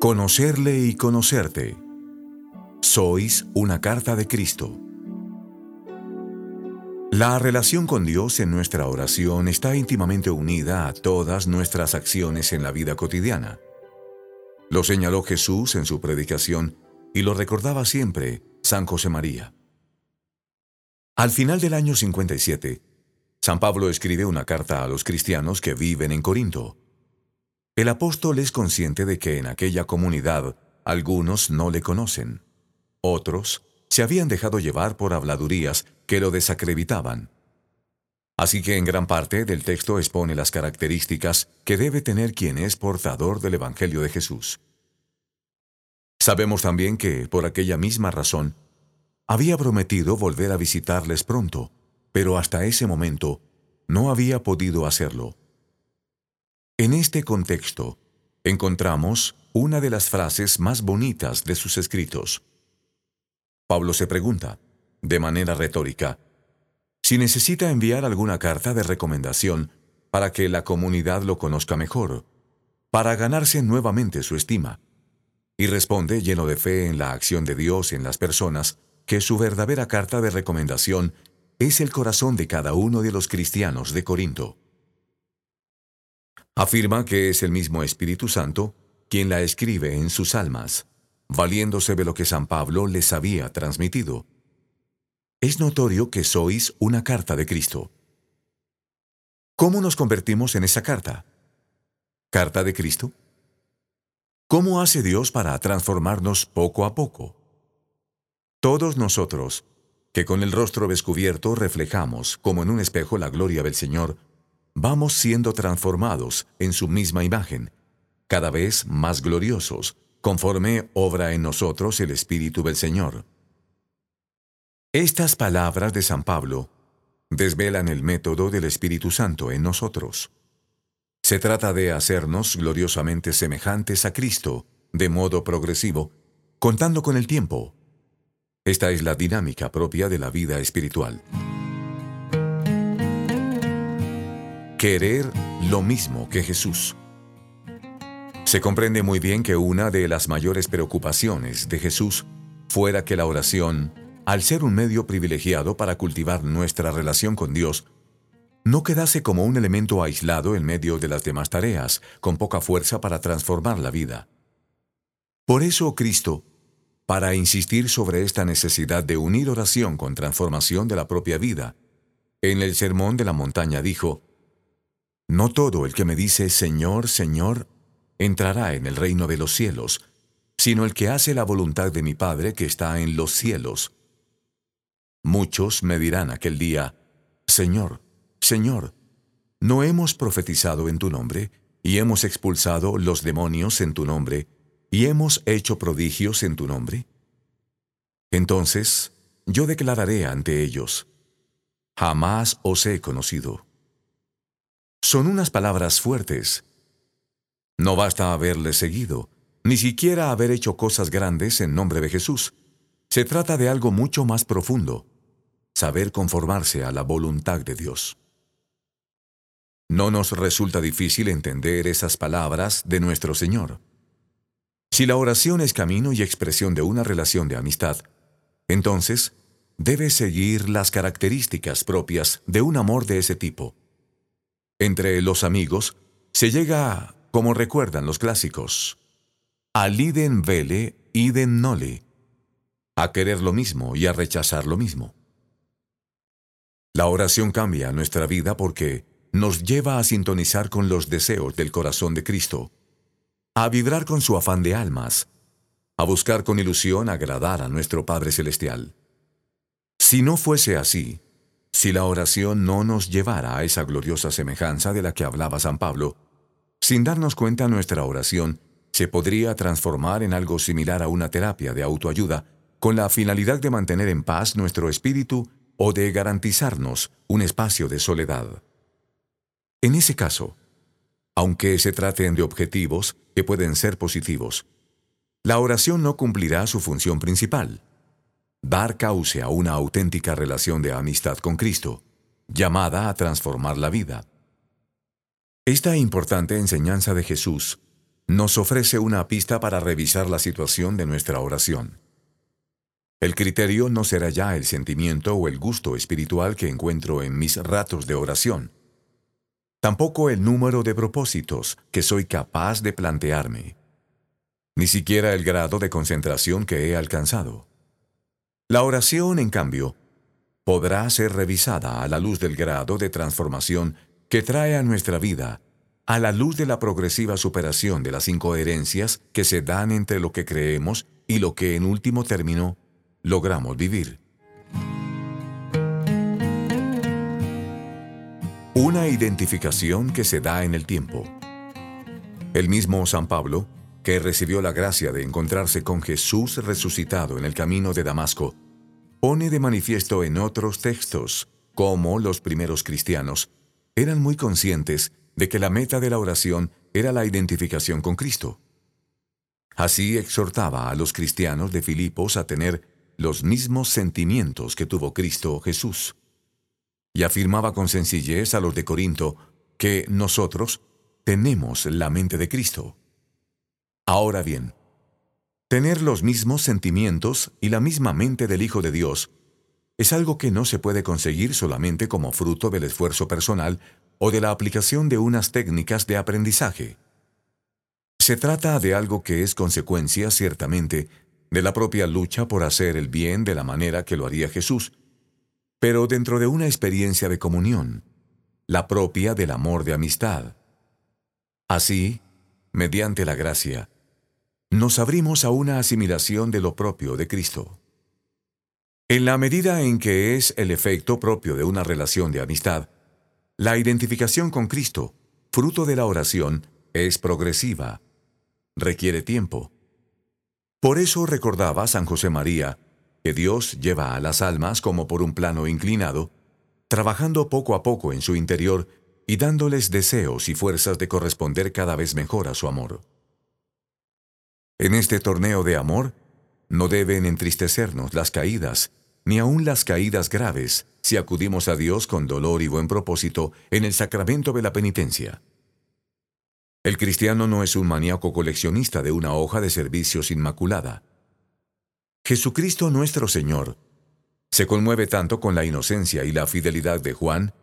Conocerle y conocerte. Sois una carta de Cristo. La relación con Dios en nuestra oración está íntimamente unida a todas nuestras acciones en la vida cotidiana. Lo señaló Jesús en su predicación y lo recordaba siempre San José María. Al final del año 57, San Pablo escribe una carta a los cristianos que viven en Corinto. El apóstol es consciente de que en aquella comunidad algunos no le conocen. Otros se habían dejado llevar por habladurías que lo desacreditaban. Así que en gran parte del texto expone las características que debe tener quien es portador del Evangelio de Jesús. Sabemos también que, por aquella misma razón, había prometido volver a visitarles pronto, pero hasta ese momento no había podido hacerlo. En este contexto, encontramos una de las frases más bonitas de sus escritos. Pablo se pregunta, de manera retórica, si necesita enviar alguna carta de recomendación para que la comunidad lo conozca mejor, para ganarse nuevamente su estima. Y responde lleno de fe en la acción de Dios en las personas, que su verdadera carta de recomendación es el corazón de cada uno de los cristianos de Corinto. Afirma que es el mismo Espíritu Santo quien la escribe en sus almas valiéndose de lo que San Pablo les había transmitido. Es notorio que sois una carta de Cristo. ¿Cómo nos convertimos en esa carta? ¿Carta de Cristo? ¿Cómo hace Dios para transformarnos poco a poco? Todos nosotros, que con el rostro descubierto reflejamos como en un espejo la gloria del Señor, vamos siendo transformados en su misma imagen, cada vez más gloriosos, conforme obra en nosotros el Espíritu del Señor. Estas palabras de San Pablo desvelan el método del Espíritu Santo en nosotros. Se trata de hacernos gloriosamente semejantes a Cristo, de modo progresivo, contando con el tiempo. Esta es la dinámica propia de la vida espiritual. Querer lo mismo que Jesús. Se comprende muy bien que una de las mayores preocupaciones de Jesús fuera que la oración, al ser un medio privilegiado para cultivar nuestra relación con Dios, no quedase como un elemento aislado en medio de las demás tareas, con poca fuerza para transformar la vida. Por eso Cristo, para insistir sobre esta necesidad de unir oración con transformación de la propia vida, en el Sermón de la Montaña dijo, No todo el que me dice Señor, Señor, entrará en el reino de los cielos, sino el que hace la voluntad de mi Padre que está en los cielos. Muchos me dirán aquel día, Señor, Señor, ¿no hemos profetizado en tu nombre, y hemos expulsado los demonios en tu nombre, y hemos hecho prodigios en tu nombre? Entonces yo declararé ante ellos, Jamás os he conocido. Son unas palabras fuertes, no basta haberle seguido, ni siquiera haber hecho cosas grandes en nombre de Jesús. Se trata de algo mucho más profundo, saber conformarse a la voluntad de Dios. No nos resulta difícil entender esas palabras de nuestro Señor. Si la oración es camino y expresión de una relación de amistad, entonces debe seguir las características propias de un amor de ese tipo. Entre los amigos se llega como recuerdan los clásicos. Aliden vele, iden nole. A querer lo mismo y a rechazar lo mismo. La oración cambia nuestra vida porque nos lleva a sintonizar con los deseos del corazón de Cristo, a vibrar con su afán de almas, a buscar con ilusión agradar a nuestro Padre Celestial. Si no fuese así, si la oración no nos llevara a esa gloriosa semejanza de la que hablaba San Pablo, sin darnos cuenta, nuestra oración se podría transformar en algo similar a una terapia de autoayuda con la finalidad de mantener en paz nuestro espíritu o de garantizarnos un espacio de soledad. En ese caso, aunque se traten de objetivos que pueden ser positivos, la oración no cumplirá su función principal, dar cauce a una auténtica relación de amistad con Cristo, llamada a transformar la vida. Esta importante enseñanza de Jesús nos ofrece una pista para revisar la situación de nuestra oración. El criterio no será ya el sentimiento o el gusto espiritual que encuentro en mis ratos de oración. Tampoco el número de propósitos que soy capaz de plantearme. Ni siquiera el grado de concentración que he alcanzado. La oración, en cambio, podrá ser revisada a la luz del grado de transformación que trae a nuestra vida, a la luz de la progresiva superación de las incoherencias que se dan entre lo que creemos y lo que en último término logramos vivir. Una identificación que se da en el tiempo. El mismo San Pablo, que recibió la gracia de encontrarse con Jesús resucitado en el camino de Damasco, pone de manifiesto en otros textos cómo los primeros cristianos eran muy conscientes de que la meta de la oración era la identificación con Cristo. Así exhortaba a los cristianos de Filipos a tener los mismos sentimientos que tuvo Cristo Jesús. Y afirmaba con sencillez a los de Corinto que nosotros tenemos la mente de Cristo. Ahora bien, tener los mismos sentimientos y la misma mente del Hijo de Dios es algo que no se puede conseguir solamente como fruto del esfuerzo personal o de la aplicación de unas técnicas de aprendizaje. Se trata de algo que es consecuencia, ciertamente, de la propia lucha por hacer el bien de la manera que lo haría Jesús, pero dentro de una experiencia de comunión, la propia del amor de amistad. Así, mediante la gracia, nos abrimos a una asimilación de lo propio de Cristo. En la medida en que es el efecto propio de una relación de amistad, la identificación con Cristo, fruto de la oración, es progresiva, requiere tiempo, por eso recordaba San José María que Dios lleva a las almas como por un plano inclinado, trabajando poco a poco en su interior y dándoles deseos y fuerzas de corresponder cada vez mejor a su amor. En este torneo de amor, no deben entristecernos las caídas, ni aun las caídas graves, si acudimos a Dios con dolor y buen propósito en el sacramento de la penitencia. El cristiano no es un maníaco coleccionista de una hoja de servicios inmaculada. Jesucristo nuestro Señor se conmueve tanto con la inocencia y la fidelidad de Juan,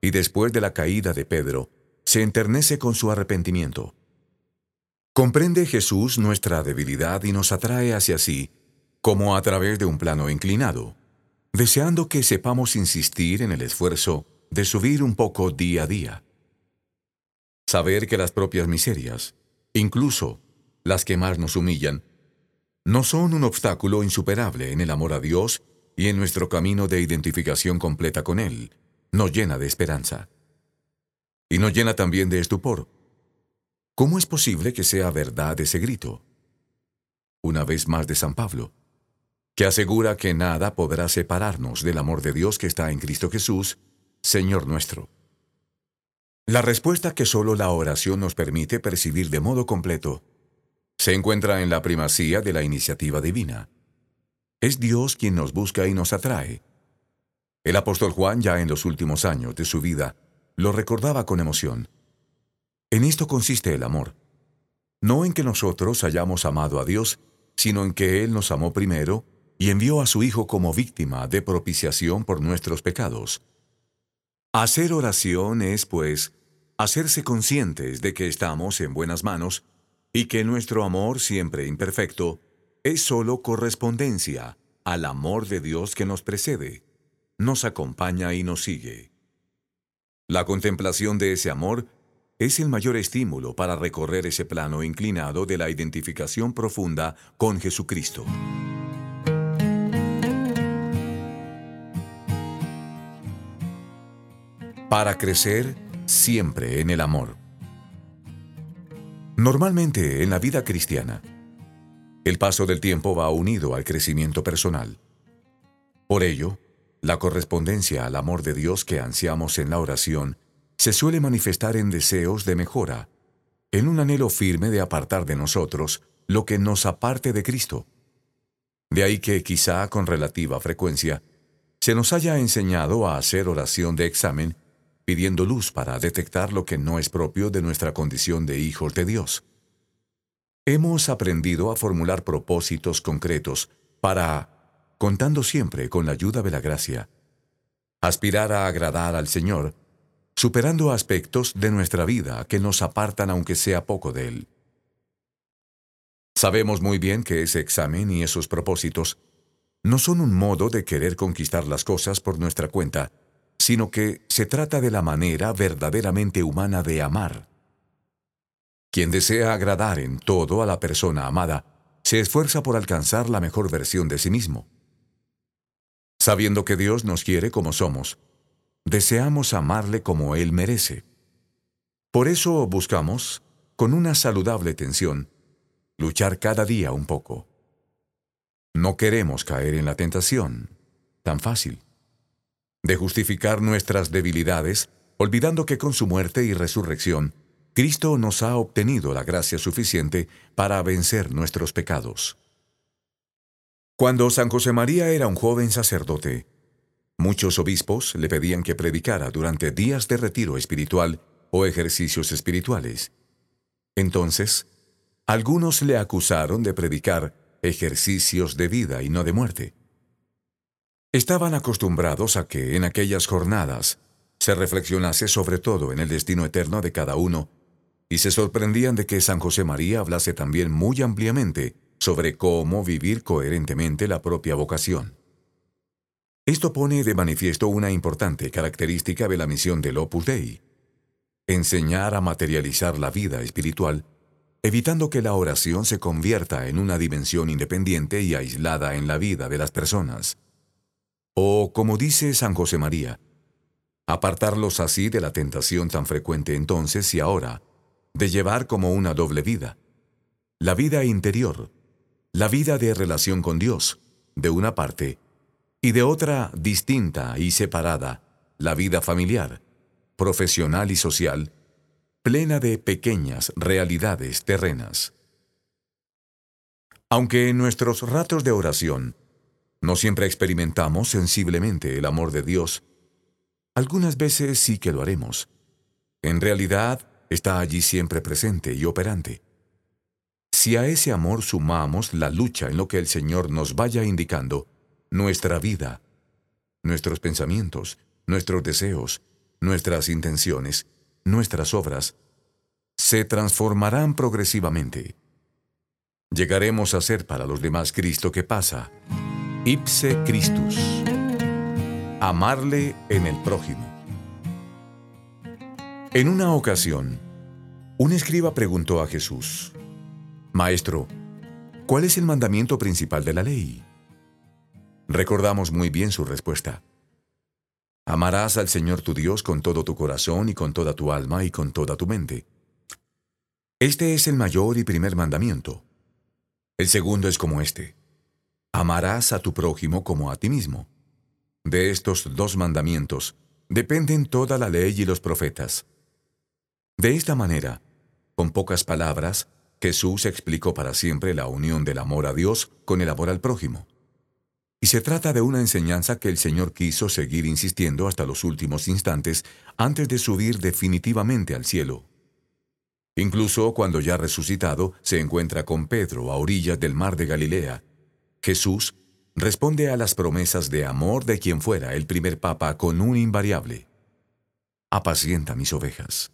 y después de la caída de Pedro, se enternece con su arrepentimiento. Comprende Jesús nuestra debilidad y nos atrae hacia sí, como a través de un plano inclinado, deseando que sepamos insistir en el esfuerzo de subir un poco día a día. Saber que las propias miserias, incluso las que más nos humillan, no son un obstáculo insuperable en el amor a Dios y en nuestro camino de identificación completa con Él, nos llena de esperanza. Y nos llena también de estupor. ¿Cómo es posible que sea verdad ese grito? Una vez más de San Pablo, que asegura que nada podrá separarnos del amor de Dios que está en Cristo Jesús, Señor nuestro. La respuesta que solo la oración nos permite percibir de modo completo se encuentra en la primacía de la iniciativa divina. Es Dios quien nos busca y nos atrae. El apóstol Juan ya en los últimos años de su vida lo recordaba con emoción. En esto consiste el amor. No en que nosotros hayamos amado a Dios, sino en que Él nos amó primero y envió a su Hijo como víctima de propiciación por nuestros pecados. Hacer oración es, pues, hacerse conscientes de que estamos en buenas manos y que nuestro amor, siempre imperfecto, es sólo correspondencia al amor de Dios que nos precede, nos acompaña y nos sigue. La contemplación de ese amor es el mayor estímulo para recorrer ese plano inclinado de la identificación profunda con Jesucristo. para crecer siempre en el amor. Normalmente en la vida cristiana, el paso del tiempo va unido al crecimiento personal. Por ello, la correspondencia al amor de Dios que ansiamos en la oración se suele manifestar en deseos de mejora, en un anhelo firme de apartar de nosotros lo que nos aparte de Cristo. De ahí que quizá con relativa frecuencia se nos haya enseñado a hacer oración de examen, pidiendo luz para detectar lo que no es propio de nuestra condición de hijos de Dios. Hemos aprendido a formular propósitos concretos para, contando siempre con la ayuda de la gracia, aspirar a agradar al Señor, superando aspectos de nuestra vida que nos apartan aunque sea poco de Él. Sabemos muy bien que ese examen y esos propósitos no son un modo de querer conquistar las cosas por nuestra cuenta, sino que se trata de la manera verdaderamente humana de amar. Quien desea agradar en todo a la persona amada, se esfuerza por alcanzar la mejor versión de sí mismo. Sabiendo que Dios nos quiere como somos, deseamos amarle como Él merece. Por eso buscamos, con una saludable tensión, luchar cada día un poco. No queremos caer en la tentación, tan fácil, de justificar nuestras debilidades, olvidando que con su muerte y resurrección, Cristo nos ha obtenido la gracia suficiente para vencer nuestros pecados. Cuando San José María era un joven sacerdote, muchos obispos le pedían que predicara durante días de retiro espiritual o ejercicios espirituales. Entonces, algunos le acusaron de predicar ejercicios de vida y no de muerte. Estaban acostumbrados a que en aquellas jornadas se reflexionase sobre todo en el destino eterno de cada uno, y se sorprendían de que San José María hablase también muy ampliamente sobre cómo vivir coherentemente la propia vocación. Esto pone de manifiesto una importante característica de la misión del Opus Dei, enseñar a materializar la vida espiritual evitando que la oración se convierta en una dimensión independiente y aislada en la vida de las personas. O, como dice San José María, apartarlos así de la tentación tan frecuente entonces y ahora, de llevar como una doble vida. La vida interior, la vida de relación con Dios, de una parte, y de otra distinta y separada, la vida familiar, profesional y social, plena de pequeñas realidades terrenas. Aunque en nuestros ratos de oración no siempre experimentamos sensiblemente el amor de Dios, algunas veces sí que lo haremos. En realidad, está allí siempre presente y operante. Si a ese amor sumamos la lucha en lo que el Señor nos vaya indicando, nuestra vida, nuestros pensamientos, nuestros deseos, nuestras intenciones, nuestras obras, se transformarán progresivamente. Llegaremos a ser para los demás Cristo que pasa, ipse Christus, amarle en el prójimo. En una ocasión, un escriba preguntó a Jesús, Maestro, ¿cuál es el mandamiento principal de la ley? Recordamos muy bien su respuesta. Amarás al Señor tu Dios con todo tu corazón y con toda tu alma y con toda tu mente. Este es el mayor y primer mandamiento. El segundo es como este. Amarás a tu prójimo como a ti mismo. De estos dos mandamientos dependen toda la ley y los profetas. De esta manera, con pocas palabras, Jesús explicó para siempre la unión del amor a Dios con el amor al prójimo. Y se trata de una enseñanza que el Señor quiso seguir insistiendo hasta los últimos instantes antes de subir definitivamente al cielo. Incluso cuando ya resucitado se encuentra con Pedro a orillas del mar de Galilea, Jesús responde a las promesas de amor de quien fuera el primer papa con un invariable. Apacienta mis ovejas.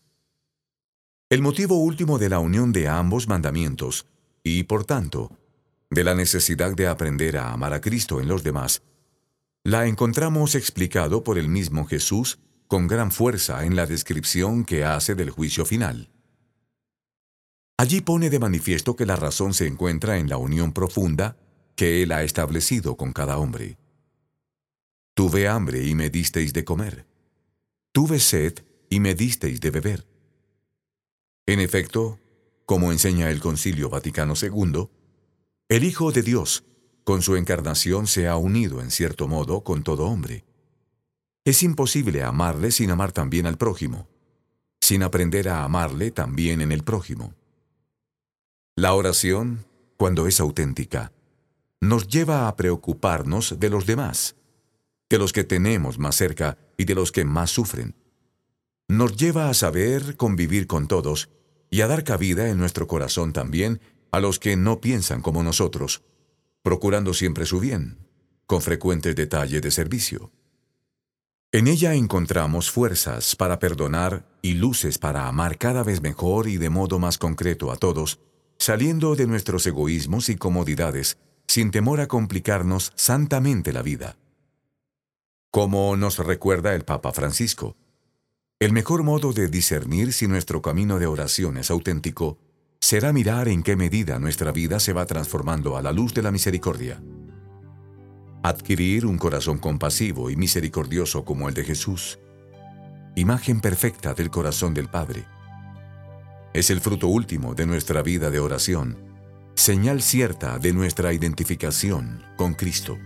El motivo último de la unión de ambos mandamientos, y por tanto, de la necesidad de aprender a amar a Cristo en los demás, la encontramos explicado por el mismo Jesús con gran fuerza en la descripción que hace del juicio final. Allí pone de manifiesto que la razón se encuentra en la unión profunda que Él ha establecido con cada hombre. Tuve hambre y me disteis de comer. Tuve sed y me disteis de beber. En efecto, como enseña el Concilio Vaticano II, el Hijo de Dios, con su encarnación, se ha unido en cierto modo con todo hombre. Es imposible amarle sin amar también al prójimo, sin aprender a amarle también en el prójimo. La oración, cuando es auténtica, nos lleva a preocuparnos de los demás, de los que tenemos más cerca y de los que más sufren. Nos lleva a saber convivir con todos y a dar cabida en nuestro corazón también a los que no piensan como nosotros, procurando siempre su bien, con frecuentes detalles de servicio. En ella encontramos fuerzas para perdonar y luces para amar cada vez mejor y de modo más concreto a todos, saliendo de nuestros egoísmos y comodidades, sin temor a complicarnos santamente la vida. Como nos recuerda el Papa Francisco, el mejor modo de discernir si nuestro camino de oración es auténtico será mirar en qué medida nuestra vida se va transformando a la luz de la misericordia. Adquirir un corazón compasivo y misericordioso como el de Jesús, imagen perfecta del corazón del Padre. Es el fruto último de nuestra vida de oración, señal cierta de nuestra identificación con Cristo.